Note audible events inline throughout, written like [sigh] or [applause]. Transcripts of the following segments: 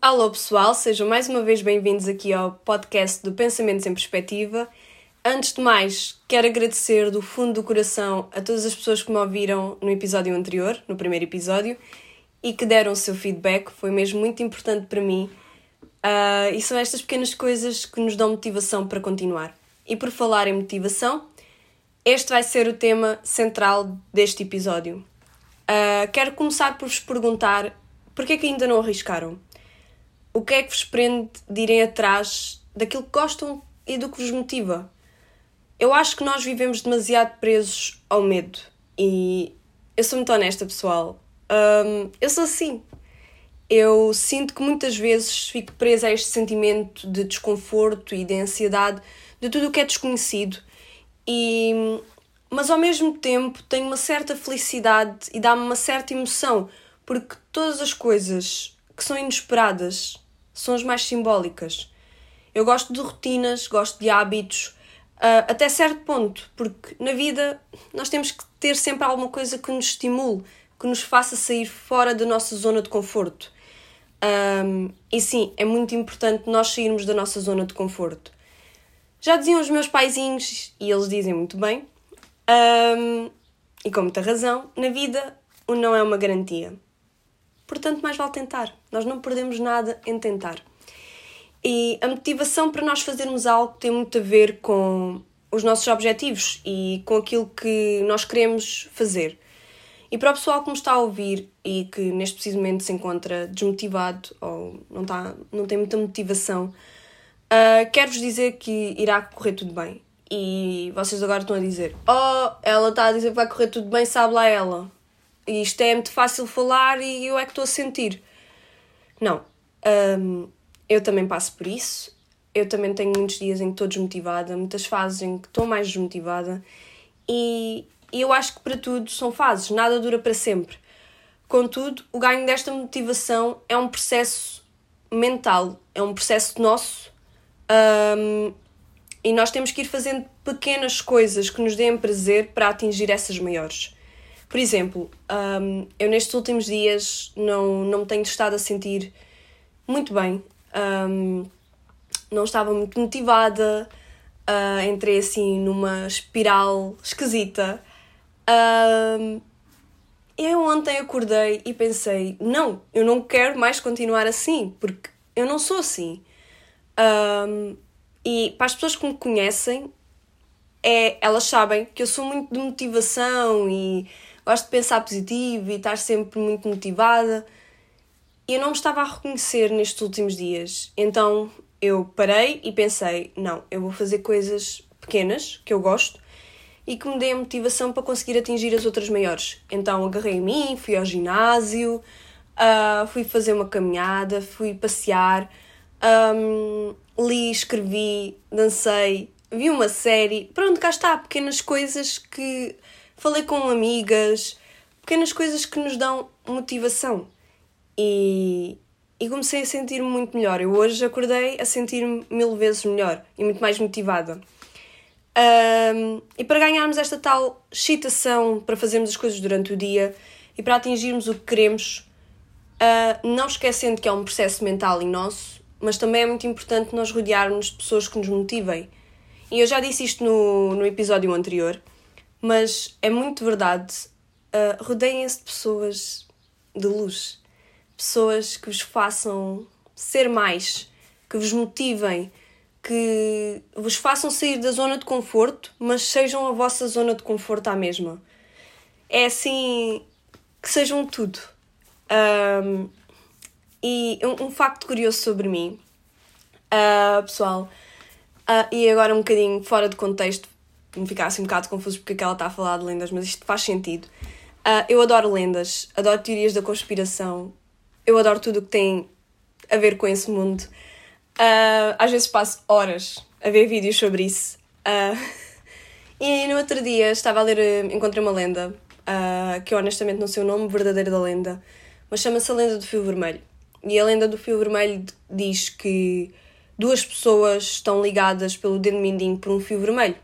Alô pessoal, sejam mais uma vez bem-vindos aqui ao podcast do Pensamentos em Perspectiva. Antes de mais, quero agradecer do fundo do coração a todas as pessoas que me ouviram no episódio anterior, no primeiro episódio, e que deram o seu feedback, foi mesmo muito importante para mim. Uh, e são estas pequenas coisas que nos dão motivação para continuar. E por falar em motivação, este vai ser o tema central deste episódio. Uh, quero começar por vos perguntar porquê que ainda não arriscaram? O que é que vos prende de irem atrás daquilo que gostam e do que vos motiva? Eu acho que nós vivemos demasiado presos ao medo e eu sou muito honesta, pessoal. Um, eu sou assim. Eu sinto que muitas vezes fico presa a este sentimento de desconforto e de ansiedade de tudo o que é desconhecido e mas ao mesmo tempo tenho uma certa felicidade e dá-me uma certa emoção, porque todas as coisas que são inesperadas são as mais simbólicas. Eu gosto de rotinas, gosto de hábitos, uh, até certo ponto, porque na vida nós temos que ter sempre alguma coisa que nos estimule, que nos faça sair fora da nossa zona de conforto. Um, e sim, é muito importante nós sairmos da nossa zona de conforto. Já diziam os meus paizinhos, e eles dizem muito bem, um, e com muita razão, na vida o não é uma garantia. Portanto, mais vale tentar. Nós não perdemos nada em tentar. E a motivação para nós fazermos algo tem muito a ver com os nossos objetivos e com aquilo que nós queremos fazer. E para o pessoal que me está a ouvir e que neste preciso momento se encontra desmotivado ou não, está, não tem muita motivação, Uh, Quero-vos dizer que irá correr tudo bem. E vocês agora estão a dizer: Oh, ela está a dizer que vai correr tudo bem, sabe lá ela. E isto é muito fácil falar e eu é que estou a sentir. Não. Um, eu também passo por isso. Eu também tenho muitos dias em que estou desmotivada, muitas fases em que estou mais desmotivada. E eu acho que para tudo são fases, nada dura para sempre. Contudo, o ganho desta motivação é um processo mental, é um processo nosso um, e nós temos que ir fazendo pequenas coisas que nos deem prazer para atingir essas maiores. Por exemplo, um, eu nestes últimos dias não, não me tenho estado a sentir muito bem. Um, não estava muito motivada, uh, entrei assim numa espiral esquisita. Um, eu ontem acordei e pensei: não, eu não quero mais continuar assim, porque eu não sou assim. Um, e para as pessoas que me conhecem, é, elas sabem que eu sou muito de motivação e gosto de pensar positivo e estar sempre muito motivada. E eu não me estava a reconhecer nestes últimos dias. Então eu parei e pensei: não, eu vou fazer coisas pequenas que eu gosto e que me deem motivação para conseguir atingir as outras maiores. Então agarrei a mim, fui ao ginásio, uh, fui fazer uma caminhada, fui passear. Um, li, escrevi, dancei, vi uma série. Pronto, cá está, pequenas coisas que falei com amigas, pequenas coisas que nos dão motivação. E, e comecei a sentir-me muito melhor. Eu hoje acordei a sentir-me mil vezes melhor e muito mais motivada. Um, e para ganharmos esta tal excitação para fazermos as coisas durante o dia e para atingirmos o que queremos, uh, não esquecendo que é um processo mental e nosso, mas também é muito importante nós rodearmos de pessoas que nos motivem. E eu já disse isto no, no episódio anterior, mas é muito verdade. Uh, Rodeiem-se de pessoas de luz, pessoas que vos façam ser mais, que vos motivem, que vos façam sair da zona de conforto, mas sejam a vossa zona de conforto à mesma. É assim que sejam tudo. Um, e um, um facto curioso sobre mim, uh, pessoal, uh, e agora um bocadinho fora de contexto, me ficar assim um bocado confuso porque é que ela está a falar de lendas, mas isto faz sentido. Uh, eu adoro lendas, adoro teorias da conspiração, eu adoro tudo o que tem a ver com esse mundo. Às vezes passo horas a ver vídeos sobre isso. [laughs] E no outro dia estava a ler, encontrei uma lenda, que eu honestamente não sei o nome verdadeiro da lenda, mas chama-se a Lenda do Fio Vermelho. E a lenda do fio vermelho diz que duas pessoas estão ligadas pelo dedo mindinho por um fio vermelho.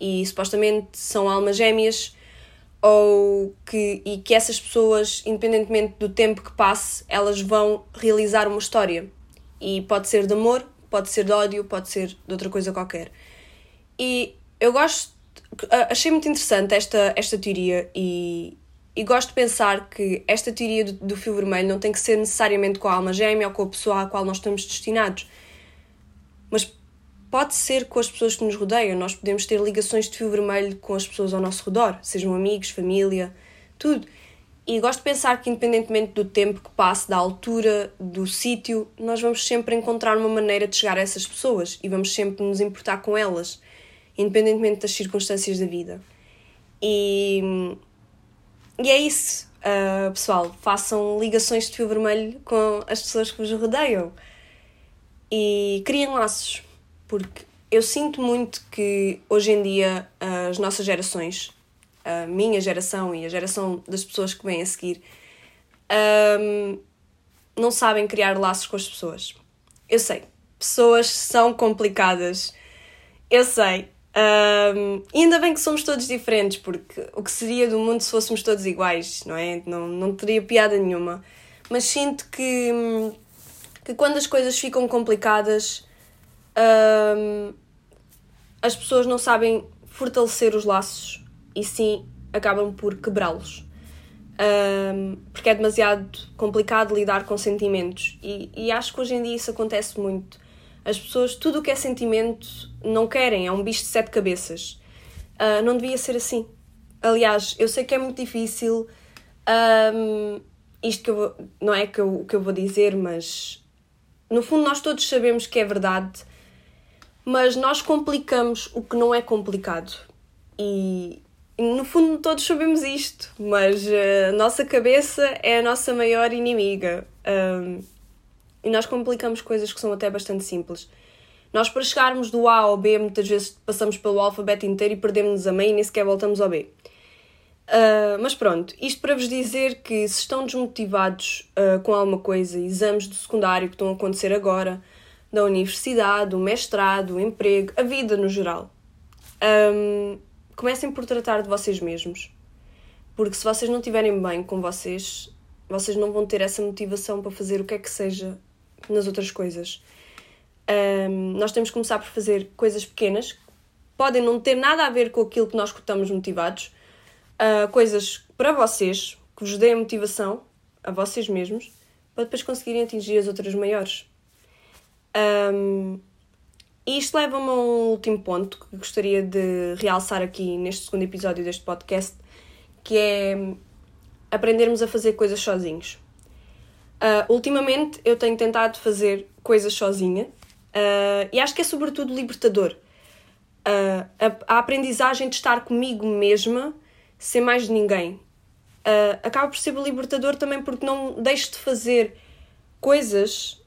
E supostamente são almas gêmeas, ou que, e que essas pessoas, independentemente do tempo que passe, elas vão realizar uma história. E pode ser de amor, pode ser de ódio, pode ser de outra coisa qualquer. E eu gosto, achei muito interessante esta, esta teoria e, e gosto de pensar que esta teoria do, do fio vermelho não tem que ser necessariamente com a alma gêmea ou com a pessoa à qual nós estamos destinados. Pode ser com as pessoas que nos rodeiam. Nós podemos ter ligações de fio vermelho com as pessoas ao nosso redor, sejam amigos, família, tudo. E gosto de pensar que, independentemente do tempo que passe, da altura, do sítio, nós vamos sempre encontrar uma maneira de chegar a essas pessoas e vamos sempre nos importar com elas, independentemente das circunstâncias da vida. E e é isso, uh, pessoal. Façam ligações de fio vermelho com as pessoas que vos rodeiam e criem laços, porque eu sinto muito que hoje em dia as nossas gerações, a minha geração e a geração das pessoas que vêm a seguir, um, não sabem criar laços com as pessoas. Eu sei, pessoas são complicadas. Eu sei, um, e ainda bem que somos todos diferentes, porque o que seria do mundo se fôssemos todos iguais, não é? Não, não teria piada nenhuma. Mas sinto que, que quando as coisas ficam complicadas, um, as pessoas não sabem fortalecer os laços e sim acabam por quebrá-los. Um, porque é demasiado complicado lidar com sentimentos. E, e acho que hoje em dia isso acontece muito as pessoas, tudo o que é sentimento, não querem, é um bicho de sete cabeças. Uh, não devia ser assim. Aliás, eu sei que é muito difícil. Um, isto que eu vou, não é que eu, que eu vou dizer, mas no fundo nós todos sabemos que é verdade, mas nós complicamos o que não é complicado. E, no fundo todos sabemos isto, mas a nossa cabeça é a nossa maior inimiga. Um, e nós complicamos coisas que são até bastante simples. Nós, para chegarmos do A ao B, muitas vezes passamos pelo alfabeto inteiro e perdemos a meio e nem sequer voltamos ao B. Uh, mas pronto, isto para vos dizer que se estão desmotivados uh, com alguma coisa, exames do secundário que estão a acontecer agora, da universidade, o mestrado, o emprego, a vida no geral, um, comecem por tratar de vocês mesmos. Porque se vocês não estiverem bem com vocês, vocês não vão ter essa motivação para fazer o que é que seja nas outras coisas. Um, nós temos que começar por fazer coisas pequenas, podem não ter nada a ver com aquilo que nós estamos motivados, uh, coisas para vocês, que vos deem motivação a vocês mesmos, para depois conseguirem atingir as outras maiores. Um, e isto leva-me a um último ponto que gostaria de realçar aqui neste segundo episódio deste podcast, que é aprendermos a fazer coisas sozinhos. Uh, ultimamente eu tenho tentado fazer coisas sozinha uh, e acho que é sobretudo libertador. Uh, a, a, aprendizagem de estar comigo mesma sem mais de ninguém. acaba por ser libertador também porque não deixo de fazer coisas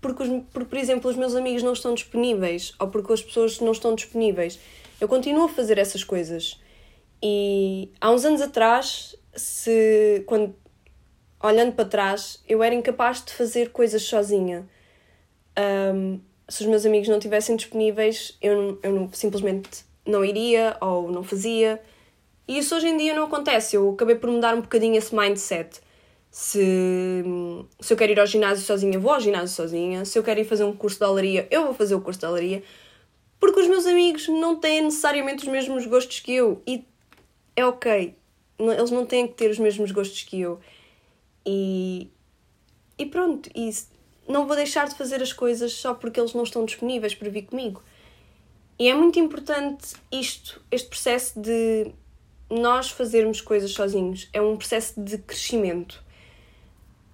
porque, os, porque, por exemplo, os meus amigos não estão disponíveis ou porque as pessoas não estão disponíveis. Eu continuo a fazer essas coisas. E há uns anos atrás, se, quando olhando para trás, eu era incapaz de fazer coisas sozinha. Um, se os meus amigos não estivessem disponíveis, eu, eu não, simplesmente não iria ou não fazia. E isso hoje em dia não acontece. Eu acabei por mudar um bocadinho esse mindset. Se, se eu quero ir ao ginásio sozinha, vou ao ginásio sozinha. Se eu quero ir fazer um curso de alaria, eu vou fazer o curso de alaria. Porque os meus amigos não têm necessariamente os mesmos gostos que eu. E é ok. Eles não têm que ter os mesmos gostos que eu. E, e pronto, e não vou deixar de fazer as coisas só porque eles não estão disponíveis para vir comigo. E é muito importante isto, este processo de nós fazermos coisas sozinhos. É um processo de crescimento.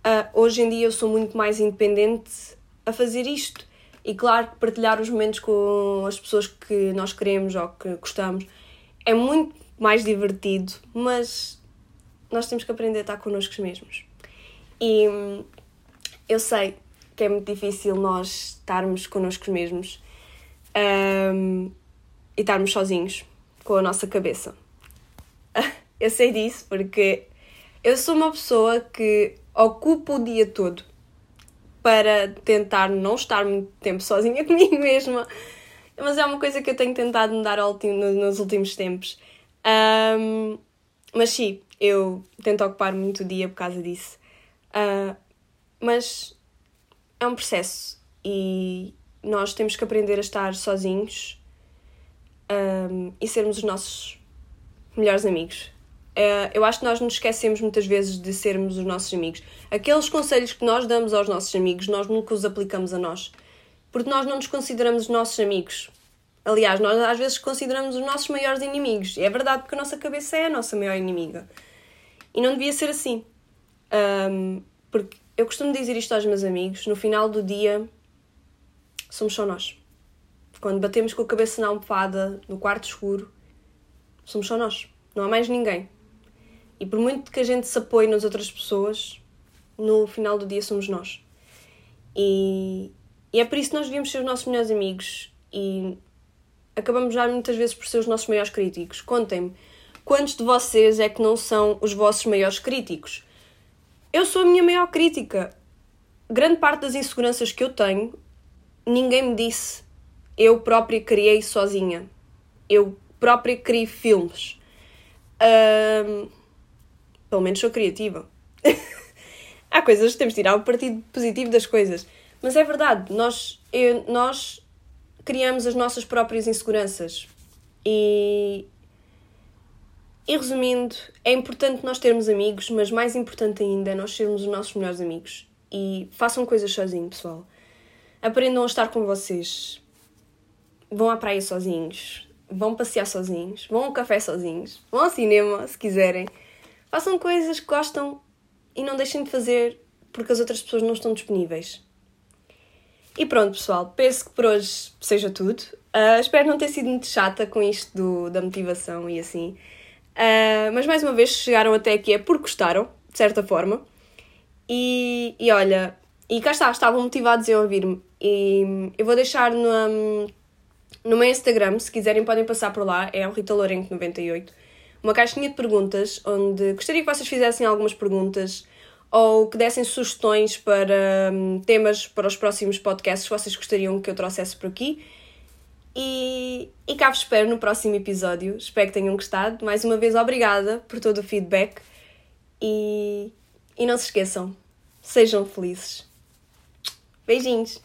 Uh, hoje em dia eu sou muito mais independente a fazer isto. E claro que partilhar os momentos com as pessoas que nós queremos ou que gostamos é muito mais divertido, mas nós temos que aprender a estar connosco mesmos. E hum, eu sei que é muito difícil nós estarmos connosco mesmos um, e estarmos sozinhos com a nossa cabeça. [laughs] eu sei disso porque eu sou uma pessoa que ocupa o dia todo para tentar não estar muito tempo sozinha [laughs] comigo mesma. Mas é uma coisa que eu tenho tentado mudar nos últimos tempos. Um, mas sim, eu tento ocupar muito o dia por causa disso. Uh, mas é um processo e nós temos que aprender a estar sozinhos um, e sermos os nossos melhores amigos. Uh, eu acho que nós nos esquecemos muitas vezes de sermos os nossos amigos. Aqueles conselhos que nós damos aos nossos amigos, nós nunca os aplicamos a nós. Porque nós não nos consideramos os nossos amigos. Aliás, nós às vezes consideramos os nossos maiores inimigos. E é verdade, porque a nossa cabeça é a nossa maior inimiga. E não devia ser assim. Um, porque eu costumo dizer isto aos meus amigos: no final do dia, somos só nós. Quando batemos com a cabeça na almofada, no quarto escuro, somos só nós. Não há mais ninguém. E por muito que a gente se apoie nas outras pessoas, no final do dia somos nós. E, e é por isso que nós devíamos ser os nossos melhores amigos. E acabamos já muitas vezes por ser os nossos maiores críticos. Contem-me, quantos de vocês é que não são os vossos maiores críticos? Eu sou a minha maior crítica. Grande parte das inseguranças que eu tenho, ninguém me disse. Eu própria criei sozinha. Eu própria criei filmes. Um, pelo menos sou criativa. [laughs] Há coisas que temos de tirar o partido positivo das coisas. Mas é verdade, nós, eu, nós criamos as nossas próprias inseguranças. E, e resumindo, é importante nós termos amigos, mas mais importante ainda é nós sermos os nossos melhores amigos. E façam coisas sozinhos, pessoal. Aprendam a estar com vocês. Vão à praia sozinhos. Vão passear sozinhos. Vão ao café sozinhos. Vão ao cinema, se quiserem. Façam coisas que gostam e não deixem de fazer porque as outras pessoas não estão disponíveis. E pronto, pessoal, penso que por hoje seja tudo. Uh, espero não ter sido muito chata com isto do, da motivação e assim. Uh, mas mais uma vez, chegaram até aqui é porque gostaram, de certa forma. E, e olha, e cá está, estavam motivados a ouvir-me. E eu vou deixar no, no meu Instagram, se quiserem podem passar por lá, é o Rita Lourenco 98. Uma caixinha de perguntas, onde gostaria que vocês fizessem algumas perguntas ou que dessem sugestões para um, temas para os próximos podcasts que vocês gostariam que eu trouxesse por aqui. E, e cá vos espero no próximo episódio. Espero que tenham gostado. Mais uma vez, obrigada por todo o feedback. E, e não se esqueçam, sejam felizes. Beijinhos!